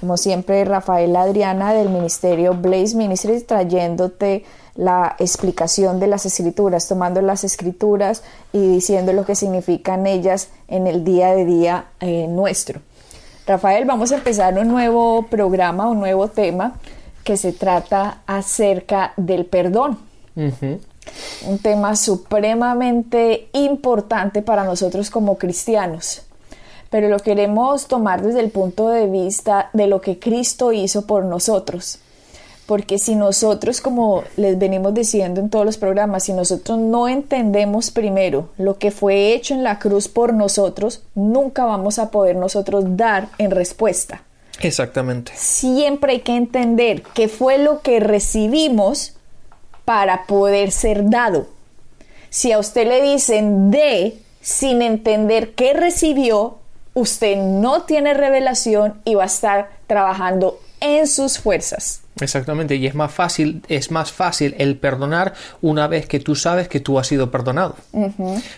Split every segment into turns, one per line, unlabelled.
Como siempre, Rafael Adriana del Ministerio Blaze Ministries trayéndote la explicación de las escrituras, tomando las escrituras y diciendo lo que significan ellas en el día de día eh, nuestro. Rafael, vamos a empezar un nuevo programa, un nuevo tema que se trata acerca del perdón. Un tema supremamente importante para nosotros como cristianos, pero lo queremos tomar desde el punto de vista de lo que Cristo hizo por nosotros. Porque si nosotros, como les venimos diciendo en todos los programas, si nosotros no entendemos primero lo que fue hecho en la cruz por nosotros, nunca vamos a poder nosotros dar en respuesta.
Exactamente.
Siempre hay que entender qué fue lo que recibimos para poder ser dado. Si a usted le dicen de sin entender qué recibió, usted no tiene revelación y va a estar trabajando en sus fuerzas.
Exactamente, y es más fácil, es más fácil el perdonar una vez que tú sabes que tú has sido perdonado,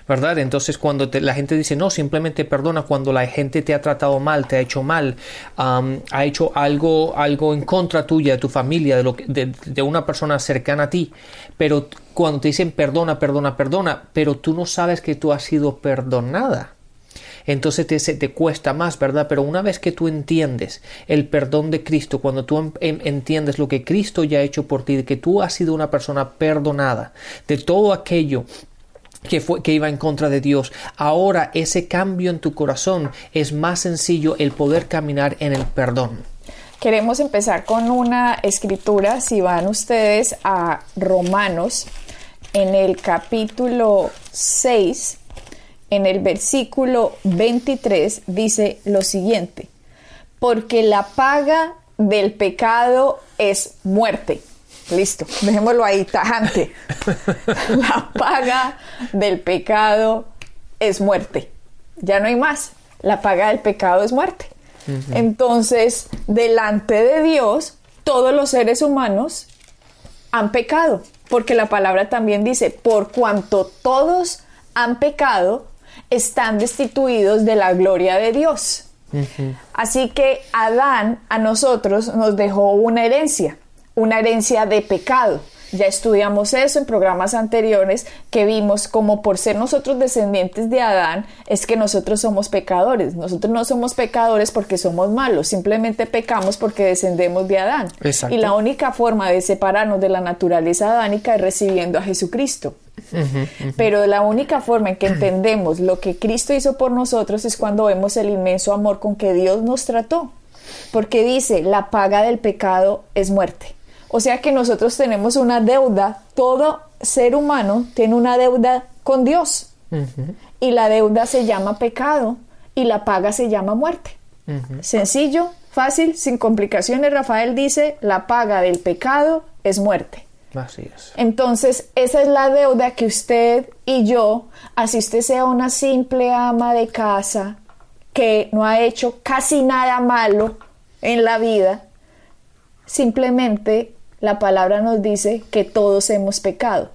¿verdad? Entonces cuando la gente dice no, simplemente perdona cuando la gente te ha tratado mal, te ha hecho mal, ha hecho algo, algo en contra tuya, de tu familia, de, lo de, de una persona cercana a ti, pero cuando te dicen perdona, perdona, perdona, pero tú no sabes que tú has sido perdonada entonces te, te cuesta más, ¿verdad? Pero una vez que tú entiendes el perdón de Cristo, cuando tú em, em, entiendes lo que Cristo ya ha hecho por ti, que tú has sido una persona perdonada de todo aquello que, fue, que iba en contra de Dios. Ahora ese cambio en tu corazón es más sencillo el poder caminar en el perdón.
Queremos empezar con una escritura, si van ustedes a Romanos, en el capítulo 6, en el versículo 23 dice lo siguiente, porque la paga del pecado es muerte. Listo, dejémoslo ahí, tajante. La paga del pecado es muerte. Ya no hay más. La paga del pecado es muerte. Entonces, delante de Dios, todos los seres humanos han pecado, porque la palabra también dice, por cuanto todos han pecado, están destituidos de la gloria de Dios. Así que Adán a nosotros nos dejó una herencia, una herencia de pecado. Ya estudiamos eso en programas anteriores que vimos como por ser nosotros descendientes de Adán es que nosotros somos pecadores. Nosotros no somos pecadores porque somos malos, simplemente pecamos porque descendemos de Adán. Y la única forma de separarnos de la naturaleza adánica es recibiendo a Jesucristo. Pero la única forma en que entendemos lo que Cristo hizo por nosotros es cuando vemos el inmenso amor con que Dios nos trató. Porque dice, la paga del pecado es muerte. O sea que nosotros tenemos una deuda, todo ser humano tiene una deuda con Dios. Y la deuda se llama pecado y la paga se llama muerte. Sencillo, fácil, sin complicaciones. Rafael dice, la paga del pecado es muerte.
Así es.
Entonces, esa es la deuda que usted y yo, así usted sea una simple ama de casa que no ha hecho casi nada malo en la vida, simplemente la palabra nos dice que todos hemos pecado,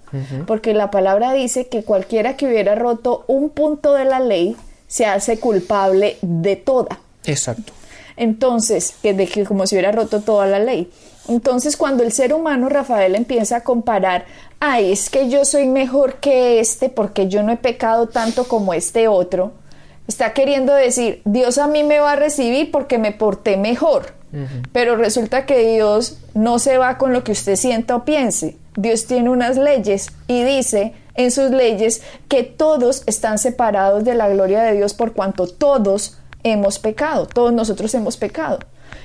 porque la palabra dice que cualquiera que hubiera roto un punto de la ley se hace culpable de toda.
Exacto.
Entonces, que de que como si hubiera roto toda la ley. Entonces, cuando el ser humano, Rafael, empieza a comparar, ay, es que yo soy mejor que este porque yo no he pecado tanto como este otro, está queriendo decir, Dios a mí me va a recibir porque me porté mejor. Pero resulta que Dios no se va con lo que usted sienta o piense. Dios tiene unas leyes y dice en sus leyes que todos están separados de la gloria de Dios por cuanto todos hemos pecado, todos nosotros hemos pecado.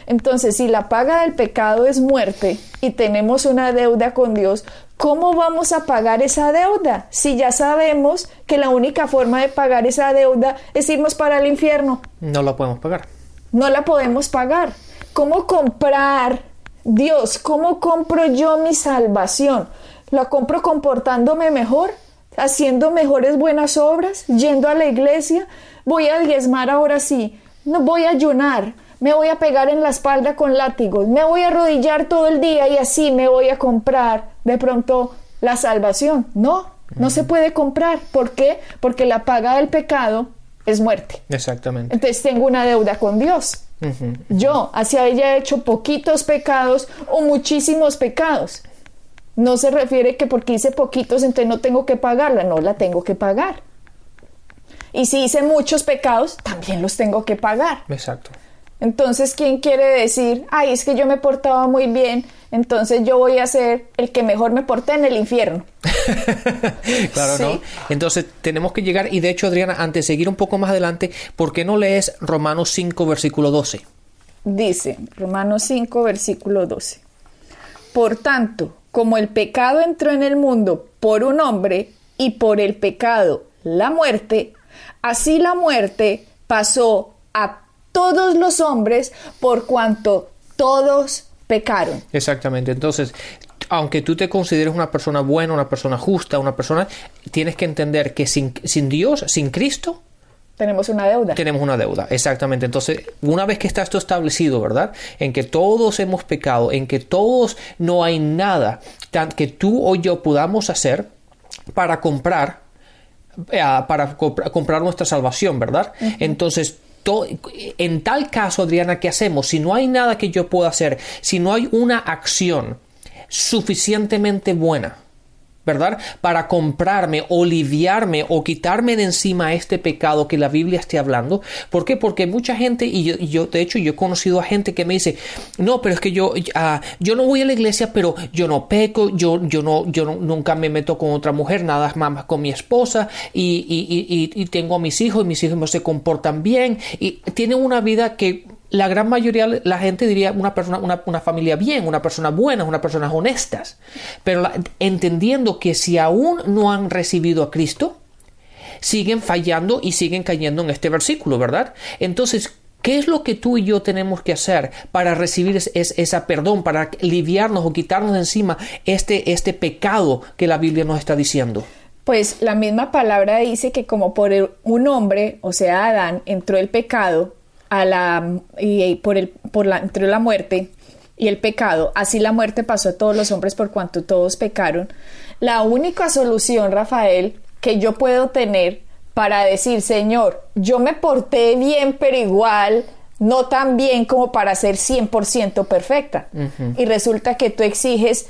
Entonces, si la paga del pecado es muerte y tenemos una deuda con Dios, ¿cómo vamos a pagar esa deuda? Si ya sabemos que la única forma de pagar esa deuda es irnos para el infierno.
No la podemos pagar.
No la podemos pagar. ¿Cómo comprar Dios, ¿cómo compro yo mi salvación? ¿La compro comportándome mejor? ¿Haciendo mejores buenas obras? ¿Yendo a la iglesia? ¿Voy a diezmar ahora sí? ¿No voy a ayunar? ¿Me voy a pegar en la espalda con látigos? ¿Me voy a arrodillar todo el día y así me voy a comprar de pronto la salvación? No, no se puede comprar. ¿Por qué? Porque la paga del pecado es muerte.
Exactamente.
Entonces tengo una deuda con Dios. Yo, así haya hecho poquitos pecados o muchísimos pecados. No se refiere que porque hice poquitos, entonces no tengo que pagarla, no la tengo que pagar. Y si hice muchos pecados, también los tengo que pagar.
Exacto.
Entonces, ¿quién quiere decir, ay, es que yo me portaba muy bien, entonces yo voy a ser el que mejor me porte en el infierno?
claro, ¿no? Entonces tenemos que llegar, y de hecho, Adriana, antes de seguir un poco más adelante, ¿por qué no lees Romanos 5, versículo 12?
Dice, Romanos 5, versículo 12. Por tanto, como el pecado entró en el mundo por un hombre, y por el pecado la muerte, así la muerte pasó a todos los hombres por cuanto todos pecaron.
Exactamente. Entonces, aunque tú te consideres una persona buena, una persona justa, una persona, tienes que entender que sin, sin Dios, sin Cristo,
tenemos una deuda.
Tenemos una deuda, exactamente. Entonces, una vez que está esto establecido, ¿verdad? En que todos hemos pecado, en que todos no hay nada que tú o yo podamos hacer para comprar, eh, para comprar nuestra salvación, ¿verdad? Entonces, en tal caso, Adriana, ¿qué hacemos? Si no hay nada que yo pueda hacer, si no hay una acción suficientemente buena, ¿verdad? Para comprarme o liviarme o quitarme de encima este pecado que la Biblia esté hablando. ¿Por qué? Porque mucha gente, y yo, de hecho, yo he conocido a gente que me dice, no, pero es que yo, uh, yo no voy a la iglesia, pero yo no peco, yo, yo, no, yo nunca me meto con otra mujer, nada más con mi esposa, y, y, y, y tengo a mis hijos, y mis hijos se comportan bien, y tienen una vida que la gran mayoría la gente diría una persona, una, familia bien, una persona buena, una personas honestas. Pero entendiendo que si aún no han recibido a Cristo, siguen fallando y siguen cayendo en este versículo, ¿verdad? Entonces, ¿qué es lo que tú y yo tenemos que hacer para recibir ese esa perdón, para aliviarnos o quitarnos de encima este, este pecado que la Biblia nos está diciendo?
Pues la misma palabra dice que como por un hombre, o sea, Adán, entró el pecado, a la, y por, el, por la, entre la muerte y el pecado, así la muerte pasó a todos los hombres por cuanto todos pecaron. La única solución, Rafael, que yo puedo tener para decir, Señor, yo me porté bien, pero igual no tan bien como para ser 100% perfecta. Y resulta que tú exiges,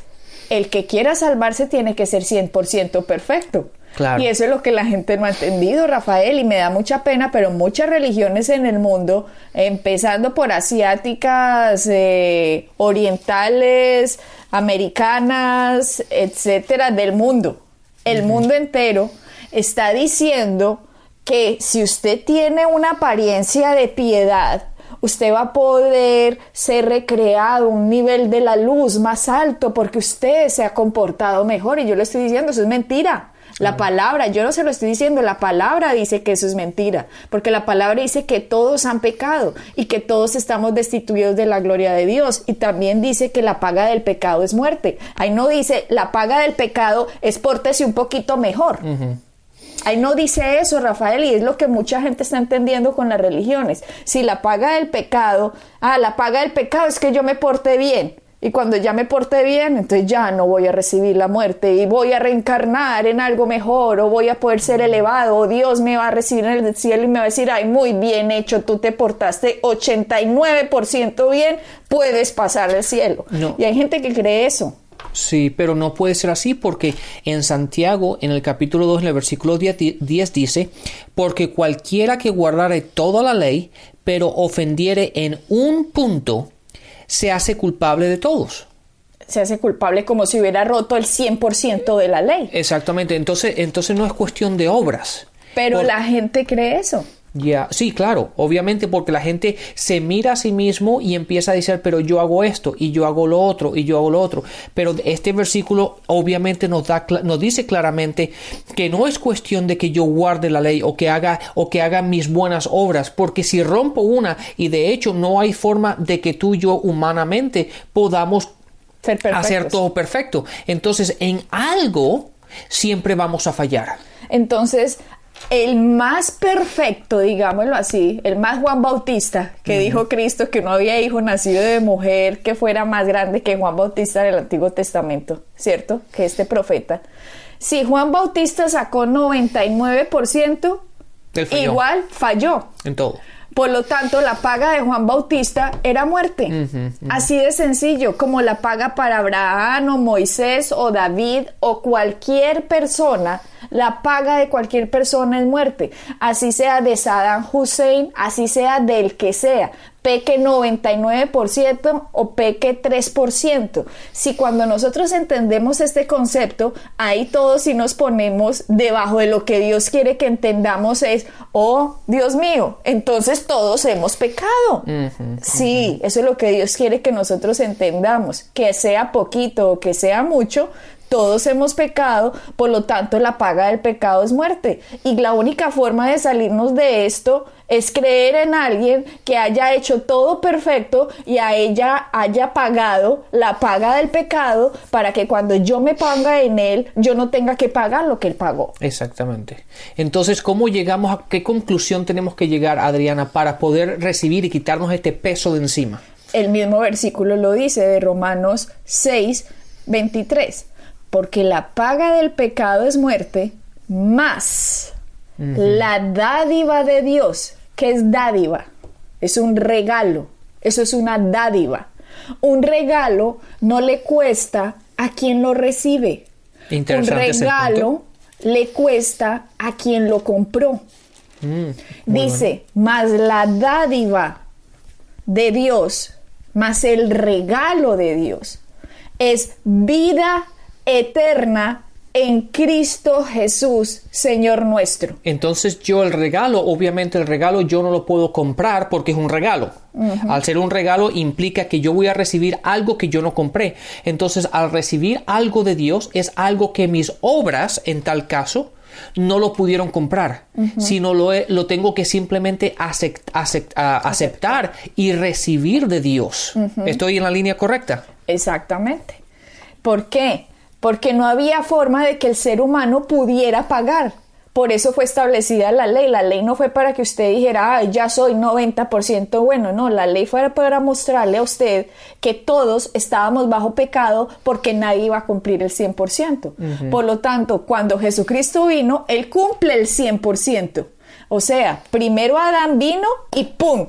el que quiera salvarse tiene que ser 100% perfecto. Y eso es lo que la gente no ha entendido, Rafael, y me da mucha pena, pero muchas religiones en el mundo, empezando por asiáticas, eh, orientales, americanas, etcétera, del mundo, el mundo entero, está diciendo que si usted tiene una apariencia de piedad, usted va a poder ser recreado un nivel de la luz más alto porque usted se ha comportado mejor. Y yo le estoy diciendo, eso es mentira. La palabra, yo no se lo estoy diciendo, la palabra dice que eso es mentira, porque la palabra dice que todos han pecado y que todos estamos destituidos de la gloria de Dios. Y también dice que la paga del pecado es muerte. Ahí no dice la paga del pecado es pórtese un poquito mejor. Ahí no dice eso, Rafael, y es lo que mucha gente está entendiendo con las religiones. Si la paga del pecado, ah, la paga del pecado es que yo me porte bien. Y cuando ya me porté bien, entonces ya no voy a recibir la muerte y voy a reencarnar en algo mejor o voy a poder ser elevado o Dios me va a recibir en el cielo y me va a decir, ay, muy bien hecho, tú te portaste 89% bien, puedes pasar el cielo. Y hay gente que cree eso.
Sí, pero no puede ser así porque en Santiago, en el capítulo 2, en el versículo 10, 10 dice, porque cualquiera que guardare toda la ley, pero ofendiere en un punto, se hace culpable de todos.
Se hace culpable como si hubiera roto el 100% de la ley.
Exactamente, entonces, entonces no es cuestión de obras.
Pero la gente cree eso.
Ya, sí, claro, obviamente porque la gente se mira a sí mismo y empieza a decir, pero yo hago esto y yo hago lo otro y yo hago lo otro. Pero este versículo obviamente nos da nos dice claramente que no es cuestión de que yo guarde la ley o que haga o que haga mis buenas obras, porque si rompo una y de hecho no hay forma de que tú y yo humanamente podamos hacer todo perfecto. Entonces, en algo siempre vamos a fallar.
Entonces, el más perfecto, digámoslo así, el más Juan Bautista, que dijo Cristo que no había hijo nacido de mujer que fuera más grande que Juan Bautista del Antiguo Testamento, ¿cierto? Que este profeta. Si Juan Bautista sacó 99%, igual falló.
En todo.
Por lo tanto, la paga de Juan Bautista era muerte. Así de sencillo, como la paga para Abraham o Moisés o David o cualquier persona, la paga de cualquier persona es muerte. Así sea de Saddam Hussein, así sea del que sea peque 99% o peque 3%. Si cuando nosotros entendemos este concepto, ahí todos si nos ponemos debajo de lo que Dios quiere que entendamos es, oh Dios mío, entonces todos hemos pecado. sí, eso es lo que Dios quiere que nosotros entendamos, que sea poquito o que sea mucho, todos hemos pecado, por lo tanto la paga del pecado es muerte. Y la única forma de salirnos de esto es creer en alguien que haya hecho todo perfecto y a ella haya pagado la paga del pecado para que cuando yo me ponga en él, yo no tenga que pagar lo que él pagó.
Exactamente. Entonces, ¿cómo llegamos a qué conclusión tenemos que llegar, Adriana, para poder recibir y quitarnos este peso de encima?
El mismo versículo lo dice de Romanos 6, 23 porque la paga del pecado es muerte, más la dádiva de Dios, que es dádiva, es un regalo, eso es una dádiva. Un regalo no le cuesta a quien lo recibe. Un regalo le cuesta a quien lo compró. Mm, Dice, más la dádiva de Dios, más el regalo de Dios, es vida eterna en Cristo Jesús, Señor nuestro.
Entonces yo el regalo, obviamente el regalo yo no lo puedo comprar porque es un regalo. Al ser un regalo implica que yo voy a recibir algo que yo no compré. Entonces al recibir algo de Dios es algo que mis obras, en tal caso, no lo pudieron comprar, sino lo, lo, tengo que simplemente aceptar y recibir de Dios. ¿Estoy en la línea correcta?
Exactamente. ¿Por qué? Porque no había forma de que el ser humano pudiera pagar. Por eso fue establecida la ley. La ley no fue para que usted dijera, ya soy 90% bueno. No, la ley fue para mostrarle a usted que todos estábamos bajo pecado porque nadie iba a cumplir el 100%. Por lo tanto, cuando Jesucristo vino, Él cumple el 100%. O sea, primero Adán vino y ¡pum!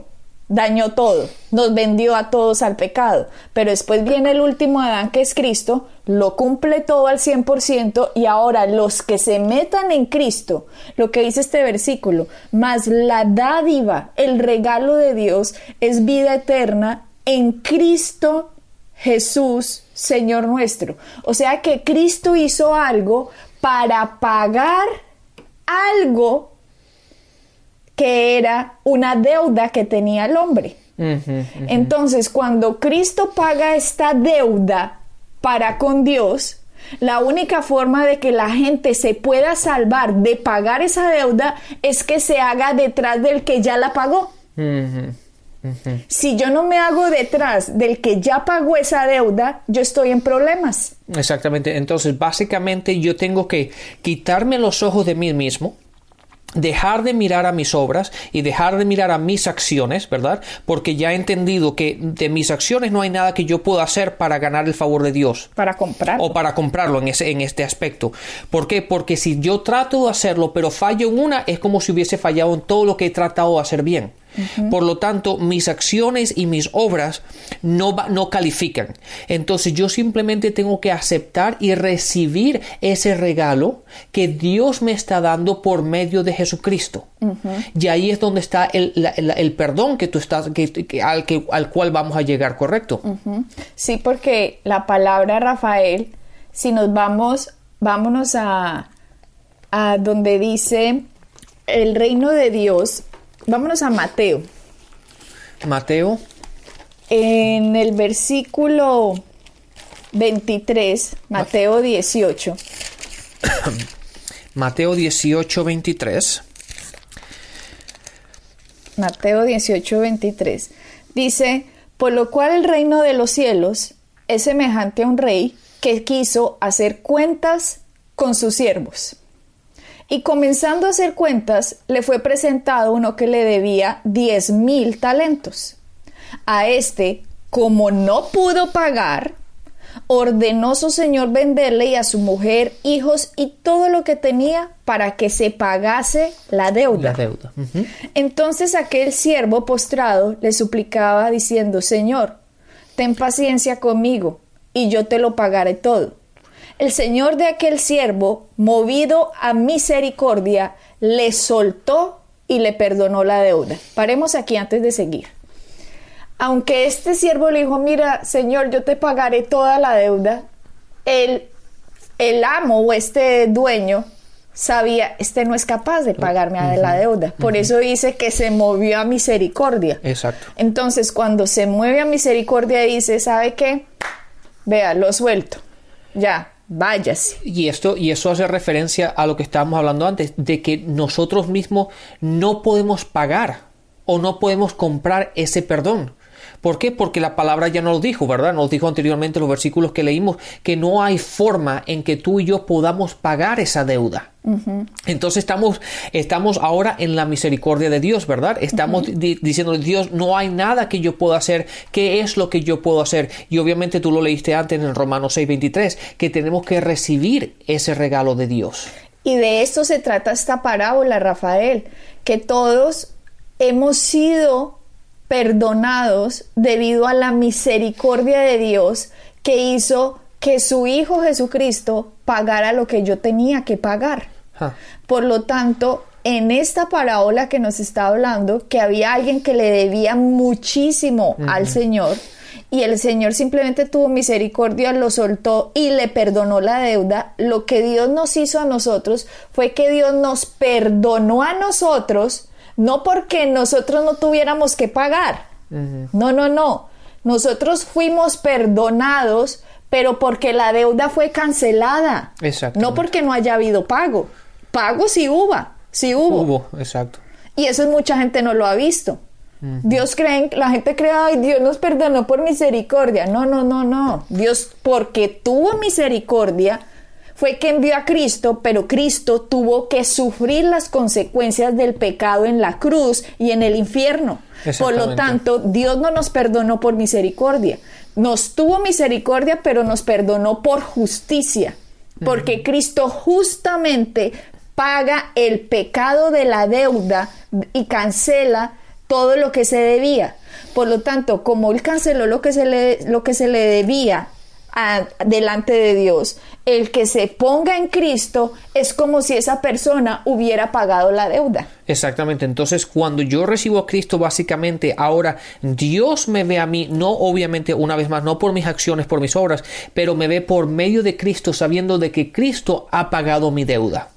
Dañó todo, nos vendió a todos al pecado, pero después viene el último Adán que es Cristo, lo cumple todo al 100% y ahora los que se metan en Cristo, lo que dice este versículo, más la dádiva, el regalo de Dios es vida eterna en Cristo Jesús, Señor nuestro. O sea que Cristo hizo algo para pagar algo que era una deuda que tenía el hombre. Entonces, cuando Cristo paga esta deuda para con Dios, la única forma de que la gente se pueda salvar de pagar esa deuda es que se haga detrás del que ya la pagó. Si yo no me hago detrás del que ya pagó esa deuda, yo estoy en problemas.
Exactamente. Entonces, básicamente yo tengo que quitarme los ojos de mí mismo dejar de mirar a mis obras y dejar de mirar a mis acciones, ¿verdad? Porque ya he entendido que de mis acciones no hay nada que yo pueda hacer para ganar el favor de Dios.
Para comprar.
O para comprarlo en, ese, en este aspecto. ¿Por qué? Porque si yo trato de hacerlo, pero fallo en una, es como si hubiese fallado en todo lo que he tratado de hacer bien. Por lo tanto, mis acciones y mis obras no, no califican. Entonces yo simplemente tengo que aceptar y recibir ese regalo que Dios me está dando por medio de Jesucristo. Y ahí es donde está el, perdón que tú estás, al, que, al cual vamos a llegar, ¿correcto?
Sí, porque la palabra Rafael, si nos vamos, vámonos a, a donde dice el reino de Dios vámonos a Mateo.
Mateo.
En el versículo 23, Mateo 18.
Mateo 18, 23.
Mateo 18, 23. Dice, por lo cual el reino de los cielos es semejante a un rey que quiso hacer cuentas con sus siervos. Y comenzando a hacer cuentas, le fue presentado uno que le debía diez mil talentos. A este, como no pudo pagar, ordenó su señor venderle y a su mujer, hijos y todo lo que tenía para que se pagase la deuda.
La deuda. Ujú.
Entonces aquel siervo postrado le suplicaba diciendo, Señor, ten paciencia conmigo y yo te lo pagaré todo. El señor de aquel siervo, movido a misericordia, le soltó y le perdonó la deuda. Paremos aquí antes de seguir. Aunque este siervo le dijo, mira, señor, yo te pagaré toda la deuda, el, el amo o este dueño sabía, este no es capaz de pagarme la deuda. Por eso dice que se movió a misericordia.
Exacto.
Entonces, cuando se mueve a misericordia, dice, ¿sabe qué? Vea, lo suelto. Ya, váyase.
Y esto, y eso hace referencia a lo que estábamos hablando antes, de que nosotros mismos no podemos pagar o no podemos comprar ese perdón. ¿Por qué? Porque la palabra ya nos lo dijo, ¿verdad? Nos dijo anteriormente en los versículos que leímos que no hay forma en que tú y yo podamos pagar esa deuda. Entonces estamos, estamos ahora en la misericordia de Dios, ¿verdad? Estamos di- diciendo, Dios, no hay nada que yo pueda hacer. ¿Qué es lo que yo puedo hacer? Y obviamente tú lo leíste antes en Romanos 6:23, que tenemos que recibir ese regalo de Dios.
Y de esto se trata esta parábola, Rafael, que todos hemos sido perdonados debido a la misericordia de Dios que hizo que su Hijo Jesucristo pagara lo que yo tenía que pagar. Por lo tanto, en esta parábola que nos está hablando, que había alguien que le debía muchísimo al Señor y el Señor simplemente tuvo misericordia, lo soltó y le perdonó la deuda, lo que Dios nos hizo a nosotros fue que Dios nos perdonó a nosotros, no porque nosotros no tuviéramos que pagar. No, no, no. Nosotros fuimos perdonados, pero porque la deuda fue cancelada.
Exactamente.
No porque no haya habido pago. Pago sí hubo, sí hubo.
Hubo, exacto.
Y eso mucha gente no lo ha visto. Dios cree, la gente cree, ay, Dios nos perdonó por misericordia. No, no, no, no. Dios, porque tuvo misericordia, fue que envió a Cristo, pero Cristo tuvo que sufrir las consecuencias del pecado en la cruz y en el infierno. Por lo tanto, Dios no nos perdonó por misericordia. Nos tuvo misericordia, pero nos perdonó por justicia. Porque Cristo justamente paga el pecado de la deuda y cancela todo lo que se debía. Por lo tanto, como Él canceló lo que se le, lo que se le debía a- delante de Dios, el que se ponga en Cristo es como si esa persona hubiera pagado la deuda.
Exactamente, entonces cuando yo recibo a Cristo, básicamente ahora Dios me ve a mí, no obviamente una vez más, no por mis acciones, por mis obras, pero me ve por medio de Cristo, sabiendo de que Cristo ha pagado mi deuda.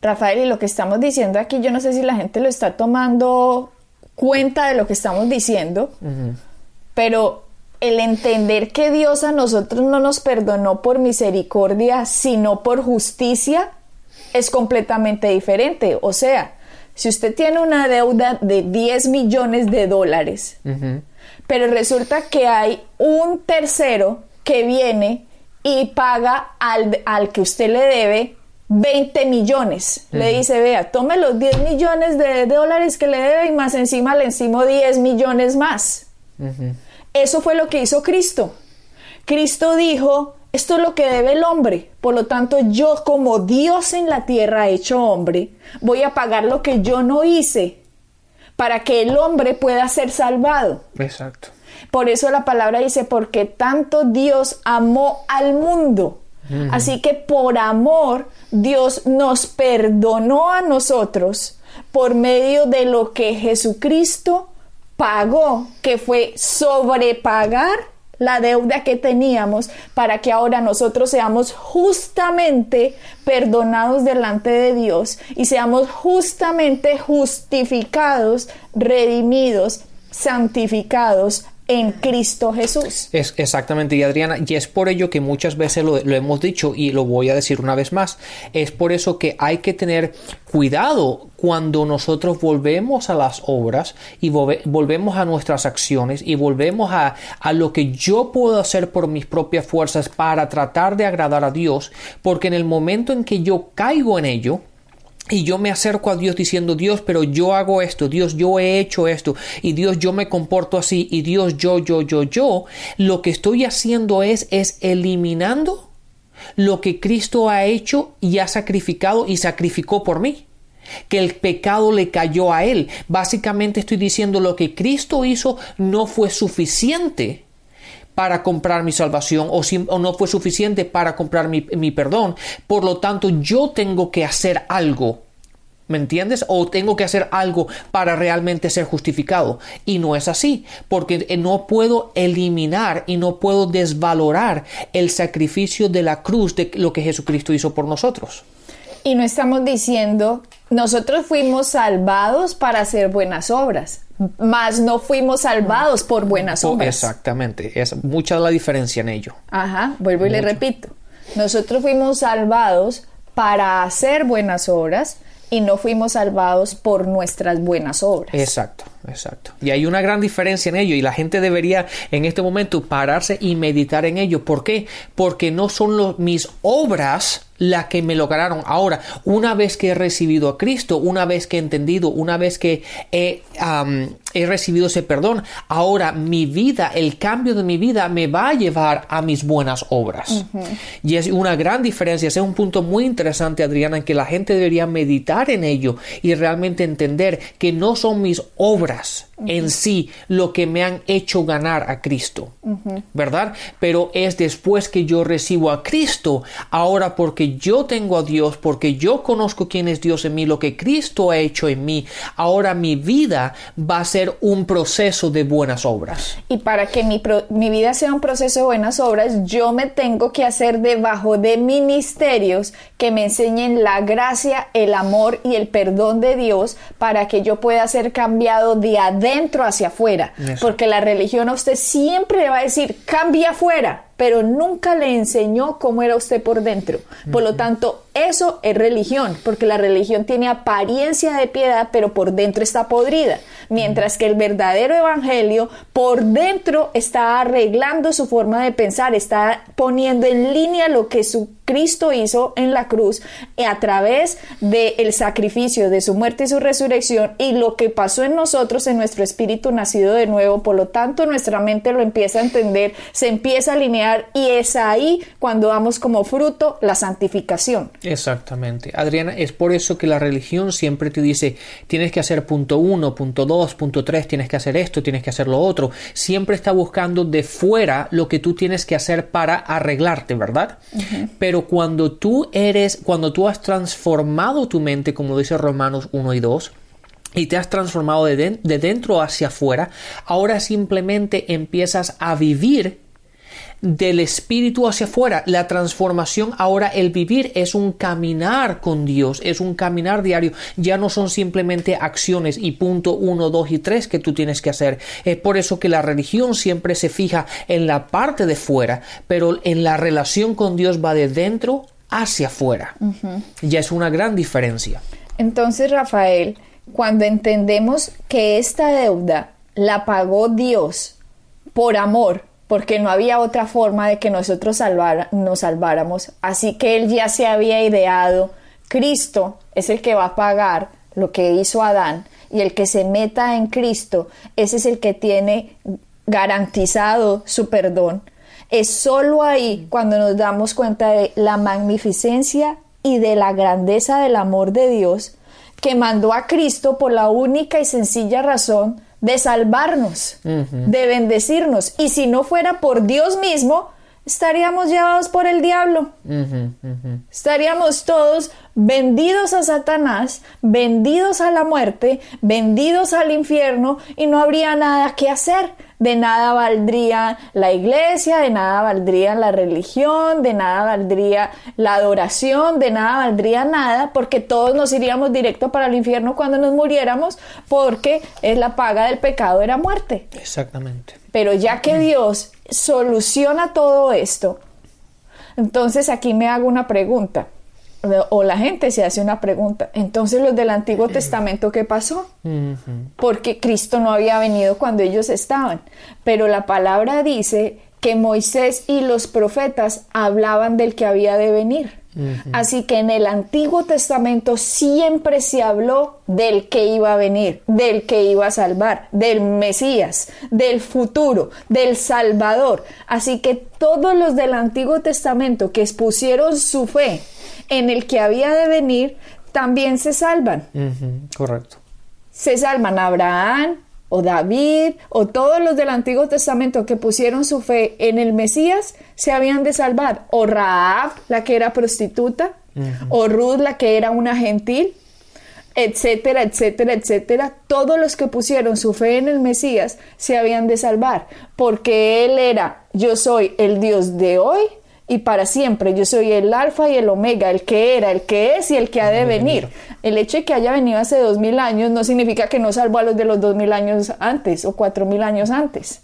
Rafael, y lo que estamos diciendo aquí, yo no sé si la gente lo está tomando cuenta de lo que estamos diciendo, pero el entender que Dios a nosotros no nos perdonó por misericordia, sino por justicia, es completamente diferente. O sea, si usted tiene una deuda de 10 millones de dólares, pero resulta que hay un tercero que viene y paga al, al que usted le debe 20 millones. Le dice, vea, tome los 10 millones de dólares que le debe y más encima le encima 10 millones más. Eso fue lo que hizo Cristo. Cristo dijo, esto es lo que debe el hombre. Por lo tanto, yo como Dios en la tierra hecho hombre, voy a pagar lo que yo no hice para que el hombre pueda ser salvado.
Exacto.
Por eso la palabra dice, porque tanto Dios amó al mundo. Así que por amor Dios nos perdonó a nosotros por medio de lo que Jesucristo pagó, que fue sobrepagar la deuda que teníamos para que ahora nosotros seamos justamente perdonados delante de Dios y seamos justamente justificados, redimidos, santificados en Cristo Jesús.
Es exactamente, y Adriana, y es por ello que muchas veces lo, hemos dicho y lo voy a decir una vez más, es por eso que hay que tener cuidado cuando nosotros volvemos a las obras y volvemos a nuestras acciones y volvemos a, a lo que yo puedo hacer por mis propias fuerzas para tratar de agradar a Dios, porque en el momento en que yo caigo en ello, y yo me acerco a Dios diciendo, Dios, pero yo hago esto, Dios, yo he hecho esto, y Dios, yo me comporto así, y Dios, yo, yo, yo, yo, lo que estoy haciendo es, es eliminando lo que Cristo ha hecho y ha sacrificado y sacrificó por mí. Que el pecado le cayó a él. Básicamente estoy diciendo lo que Cristo hizo no fue suficiente para comprar mi salvación o, o no fue suficiente para comprar mi, mi perdón. Por lo tanto, yo tengo que hacer algo ¿Me entiendes? O tengo que hacer algo para realmente ser justificado. Y no es así, porque no puedo eliminar y no puedo desvalorar el sacrificio de la cruz de lo que Jesucristo hizo por nosotros.
Y no estamos diciendo, nosotros fuimos salvados para hacer buenas obras, mas no fuimos salvados por buenas obras.
Exactamente, es mucha la diferencia en ello.
Ajá, vuelvo y le repito, nosotros fuimos salvados para hacer buenas obras y no fuimos salvados por nuestras buenas obras.
Exacto, exacto. Y hay una gran diferencia en ello y la gente debería en este momento pararse y meditar en ello. ¿Por qué? Porque no son los, mis obras la que me lograron. Ahora, una vez que he recibido a Cristo, una vez que he entendido, una vez que he, he recibido ese perdón, ahora mi vida, el cambio de mi vida me va a llevar a mis buenas obras. Y es una gran diferencia, es un punto muy interesante, Adriana, en que la gente debería meditar en ello y realmente entender que no son mis obras en sí lo que me han hecho ganar a Cristo, ¿verdad? Pero es después que yo recibo a Cristo, ahora porque yo tengo a Dios, porque yo conozco quién es Dios en mí, lo que Cristo ha hecho en mí, ahora mi vida va a ser un proceso de buenas obras.
Y para que mi, mi vida sea un proceso de buenas obras, yo me tengo que hacer debajo de ministerios que me enseñen la gracia, el amor y el perdón de Dios para que yo pueda ser cambiado de adentro hacia afuera. Porque la religión a usted siempre le va a decir, cambia afuera pero nunca le enseñó cómo era usted por dentro. Por lo tanto, eso es religión, porque la religión tiene apariencia de piedad, pero por dentro está podrida. Mientras que el verdadero evangelio por dentro está arreglando su forma de pensar, está poniendo en línea lo que su Cristo hizo en la cruz a través del sacrificio de su muerte y su resurrección y lo que pasó en nosotros, en nuestro espíritu nacido de nuevo. Por lo tanto, nuestra mente lo empieza a entender, se empieza a alinear y es ahí cuando damos como fruto la santificación.
Exactamente. Adriana, es por eso que la religión siempre te dice, tienes que hacer punto uno, punto dos, punto tres, tienes que hacer esto, tienes que hacer lo otro. Siempre está buscando de fuera lo que tú tienes que hacer para arreglarte, ¿verdad? Pero cuando tú eres, cuando tú has transformado tu mente, como dice Romanos 1 y 2, y te has transformado de, de, dentro hacia afuera, ahora simplemente empiezas a vivir del espíritu hacia afuera. La transformación ahora, el vivir es un caminar con Dios, es un caminar diario. Ya no son simplemente acciones y punto uno, dos y tres que tú tienes que hacer. Es por eso que la religión siempre se fija en la parte de fuera, pero en la relación con Dios va de dentro hacia afuera. Ya es una gran diferencia.
Entonces, Rafael, cuando entendemos que esta deuda la pagó Dios por amor, porque no había otra forma de que nosotros nos salváramos. Así que él ya se había ideado, Cristo es el que va a pagar lo que hizo Adán y el que se meta en Cristo, ese es el que tiene garantizado su perdón. Es solo ahí cuando nos damos cuenta de la magnificencia y de la grandeza del amor de Dios que mandó a Cristo por la única y sencilla razón de salvarnos, de bendecirnos. Y si no fuera por Dios mismo, estaríamos llevados por el diablo. Estaríamos todos vendidos a Satanás, vendidos a la muerte, vendidos al infierno y no habría nada que hacer. De nada valdría la iglesia, de nada valdría la religión, de nada valdría la adoración, de nada valdría nada, porque todos nos iríamos directo para el infierno cuando nos muriéramos, porque es la paga del pecado era muerte.
Exactamente.
Pero ya que Dios soluciona todo esto, entonces aquí me hago una pregunta o la gente se hace una pregunta, entonces los del Antiguo Testamento, ¿qué pasó? Porque Cristo no había venido cuando ellos estaban, pero la palabra dice que Moisés y los profetas hablaban del que había de venir. Así que en el Antiguo Testamento siempre se habló del que iba a venir, del que iba a salvar, del Mesías, del futuro, del Salvador. Así que todos los del Antiguo Testamento que expusieron su fe en el que había de venir, también se salvan.
correcto.
Se salvan Abraham o David o todos los del Antiguo Testamento que pusieron su fe en el Mesías, se habían de salvar. O Raab, la que era prostituta, o Ruth, la que era una gentil, etcétera, etcétera, etcétera. Todos los que pusieron su fe en el Mesías se habían de salvar, porque Él era, yo soy el Dios de hoy y para siempre. Yo soy el alfa y el omega, el que era, el que es y el que ha de venir. El hecho de que haya venido hace dos mil años no significa que no salvó a los de los dos mil años antes o cuatro mil años antes.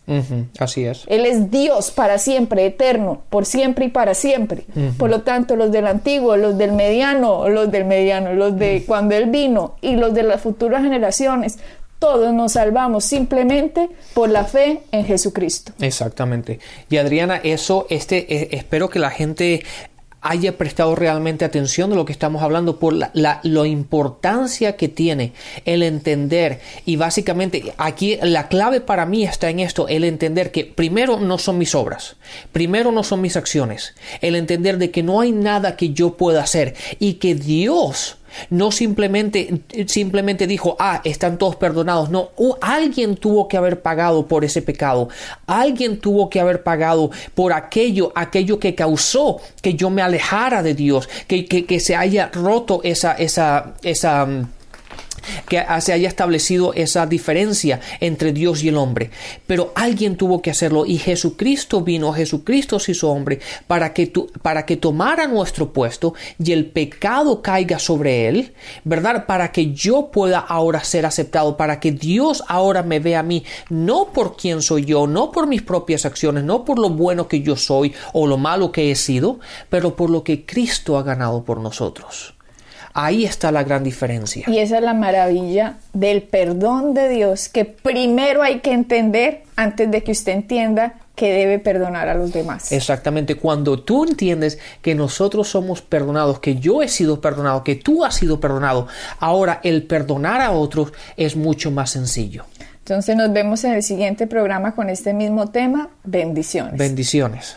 Así es.
Él es Dios para siempre, eterno, por siempre y para siempre. Por lo tanto, los del antiguo, los del mediano, los del mediano, los de cuando Él vino y los de las futuras generaciones todos nos salvamos simplemente por la fe en Jesucristo.
Exactamente. Y Adriana, eso, este, eh, espero que la gente haya prestado realmente atención de lo que estamos hablando por la, la, importancia que tiene el entender y básicamente aquí la clave para mí está en esto el entender que primero no son mis obras primero no son mis acciones el entender de que no hay nada que yo pueda hacer y que Dios no simplemente, simplemente dijo, ah, están todos perdonados. No, alguien tuvo que haber pagado por ese pecado. Alguien tuvo que haber pagado por aquello, aquello que causó que yo me alejara de Dios, que, que, que se haya roto esa, esa, esa que se haya establecido esa diferencia entre Dios y el hombre. Pero alguien tuvo que hacerlo y Jesucristo vino, Jesucristo se hizo hombre para que, para que tomara nuestro puesto y el pecado caiga sobre él, ¿verdad? Para que yo pueda ahora ser aceptado, para que Dios ahora me vea a mí, no por quién soy yo, no por mis propias acciones, no por lo bueno que yo soy o lo malo que he sido, pero por lo que Cristo ha ganado por nosotros. Ahí está la gran diferencia.
Y esa es la maravilla del perdón de Dios, que primero hay que entender antes de que usted entienda que debe perdonar a los demás.
Exactamente, cuando tú entiendes que nosotros somos perdonados, que yo he sido perdonado, que tú has sido perdonado, ahora el perdonar a otros es mucho más sencillo.
Entonces nos vemos en el siguiente programa con este mismo tema. Bendiciones.
Bendiciones.